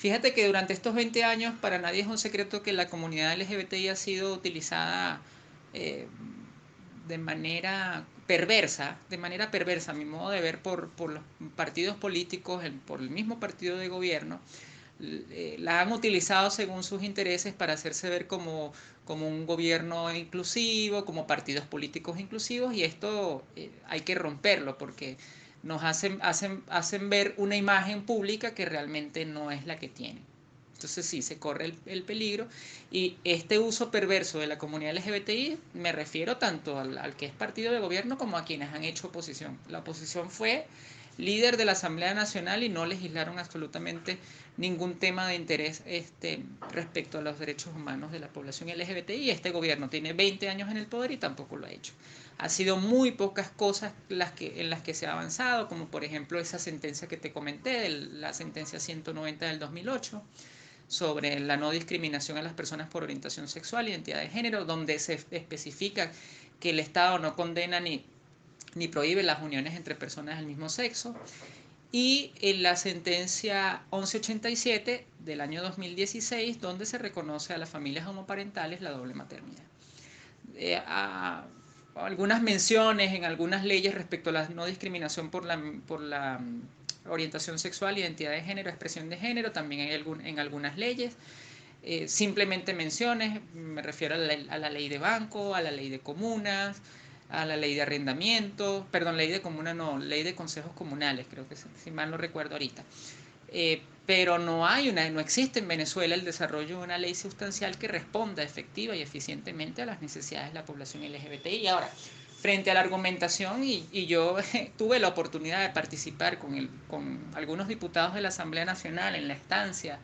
Fíjate que durante estos 20 años para nadie es un secreto que la comunidad LGBTI ha sido utilizada eh, de manera perversa, de manera perversa, a mi modo de ver, por, por los partidos políticos, por el mismo partido de gobierno, eh, la han utilizado según sus intereses para hacerse ver como, como un gobierno inclusivo, como partidos políticos inclusivos, y esto eh, hay que romperlo porque nos hacen, hacen, hacen ver una imagen pública que realmente no es la que tienen. Entonces sí, se corre el, peligro. Y este uso perverso de la comunidad LGBTI, me refiero tanto al, al, que es partido de gobierno como a quienes han hecho oposición. La oposición fue líder de la Asamblea Nacional y no legislaron absolutamente ningún tema de interés este, respecto a los derechos humanos de la población LGBTI. Este gobierno tiene 20 años en el poder y tampoco lo ha hecho. Ha sido muy pocas cosas las que, en las que se ha avanzado, como por ejemplo esa sentencia que te comenté, la sentencia 190 del 2008 sobre la no discriminación a las personas por orientación sexual, identidad de género, donde se especifica que el Estado no condena ni, ni prohíbe las uniones entre personas del mismo sexo. Y en la sentencia 1187 del año 2016, donde se reconoce a las familias homoparentales la doble maternidad. Eh, algunas menciones en algunas leyes respecto a la no discriminación por la, por la orientación sexual, identidad de género, expresión de género, también hay algún, en algunas leyes. Eh, simplemente menciones, me refiero a la, ley de banco, a la ley de comunas, a la ley de arrendamiento, perdón, ley de comuna no, ley de consejos comunales, creo que si mal no recuerdo ahorita. Eh, pero no hay una, no existe en Venezuela el desarrollo de una ley sustancial que responda efectiva y eficientemente a las necesidades de la población LGBTI. Y ahora, frente a la argumentación y, yo tuve la oportunidad de participar con, el, con algunos diputados de la Asamblea Nacional en la estancia,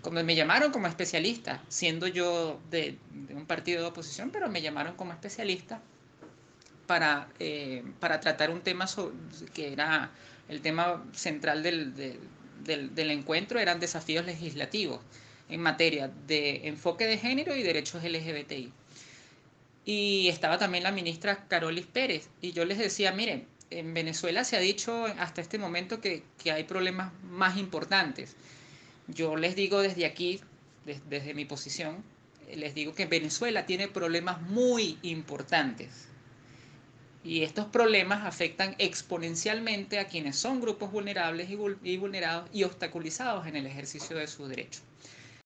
cuando me llamaron como especialista, siendo yo de, un partido de oposición, pero me llamaron como especialista para, eh, para tratar un tema que era el tema central del, del, del encuentro, eran desafíos legislativos en materia de enfoque de género y derechos LGBTI y estaba también la ministra Carolis Pérez. Y yo les decía, miren, en Venezuela se ha dicho hasta este momento que, hay problemas más importantes. Yo les digo desde aquí, desde mi posición, les digo que Venezuela tiene problemas muy importantes. Y estos problemas afectan exponencialmente a quienes son grupos vulnerables y, vulnerados y obstaculizados en el ejercicio de sus derechos.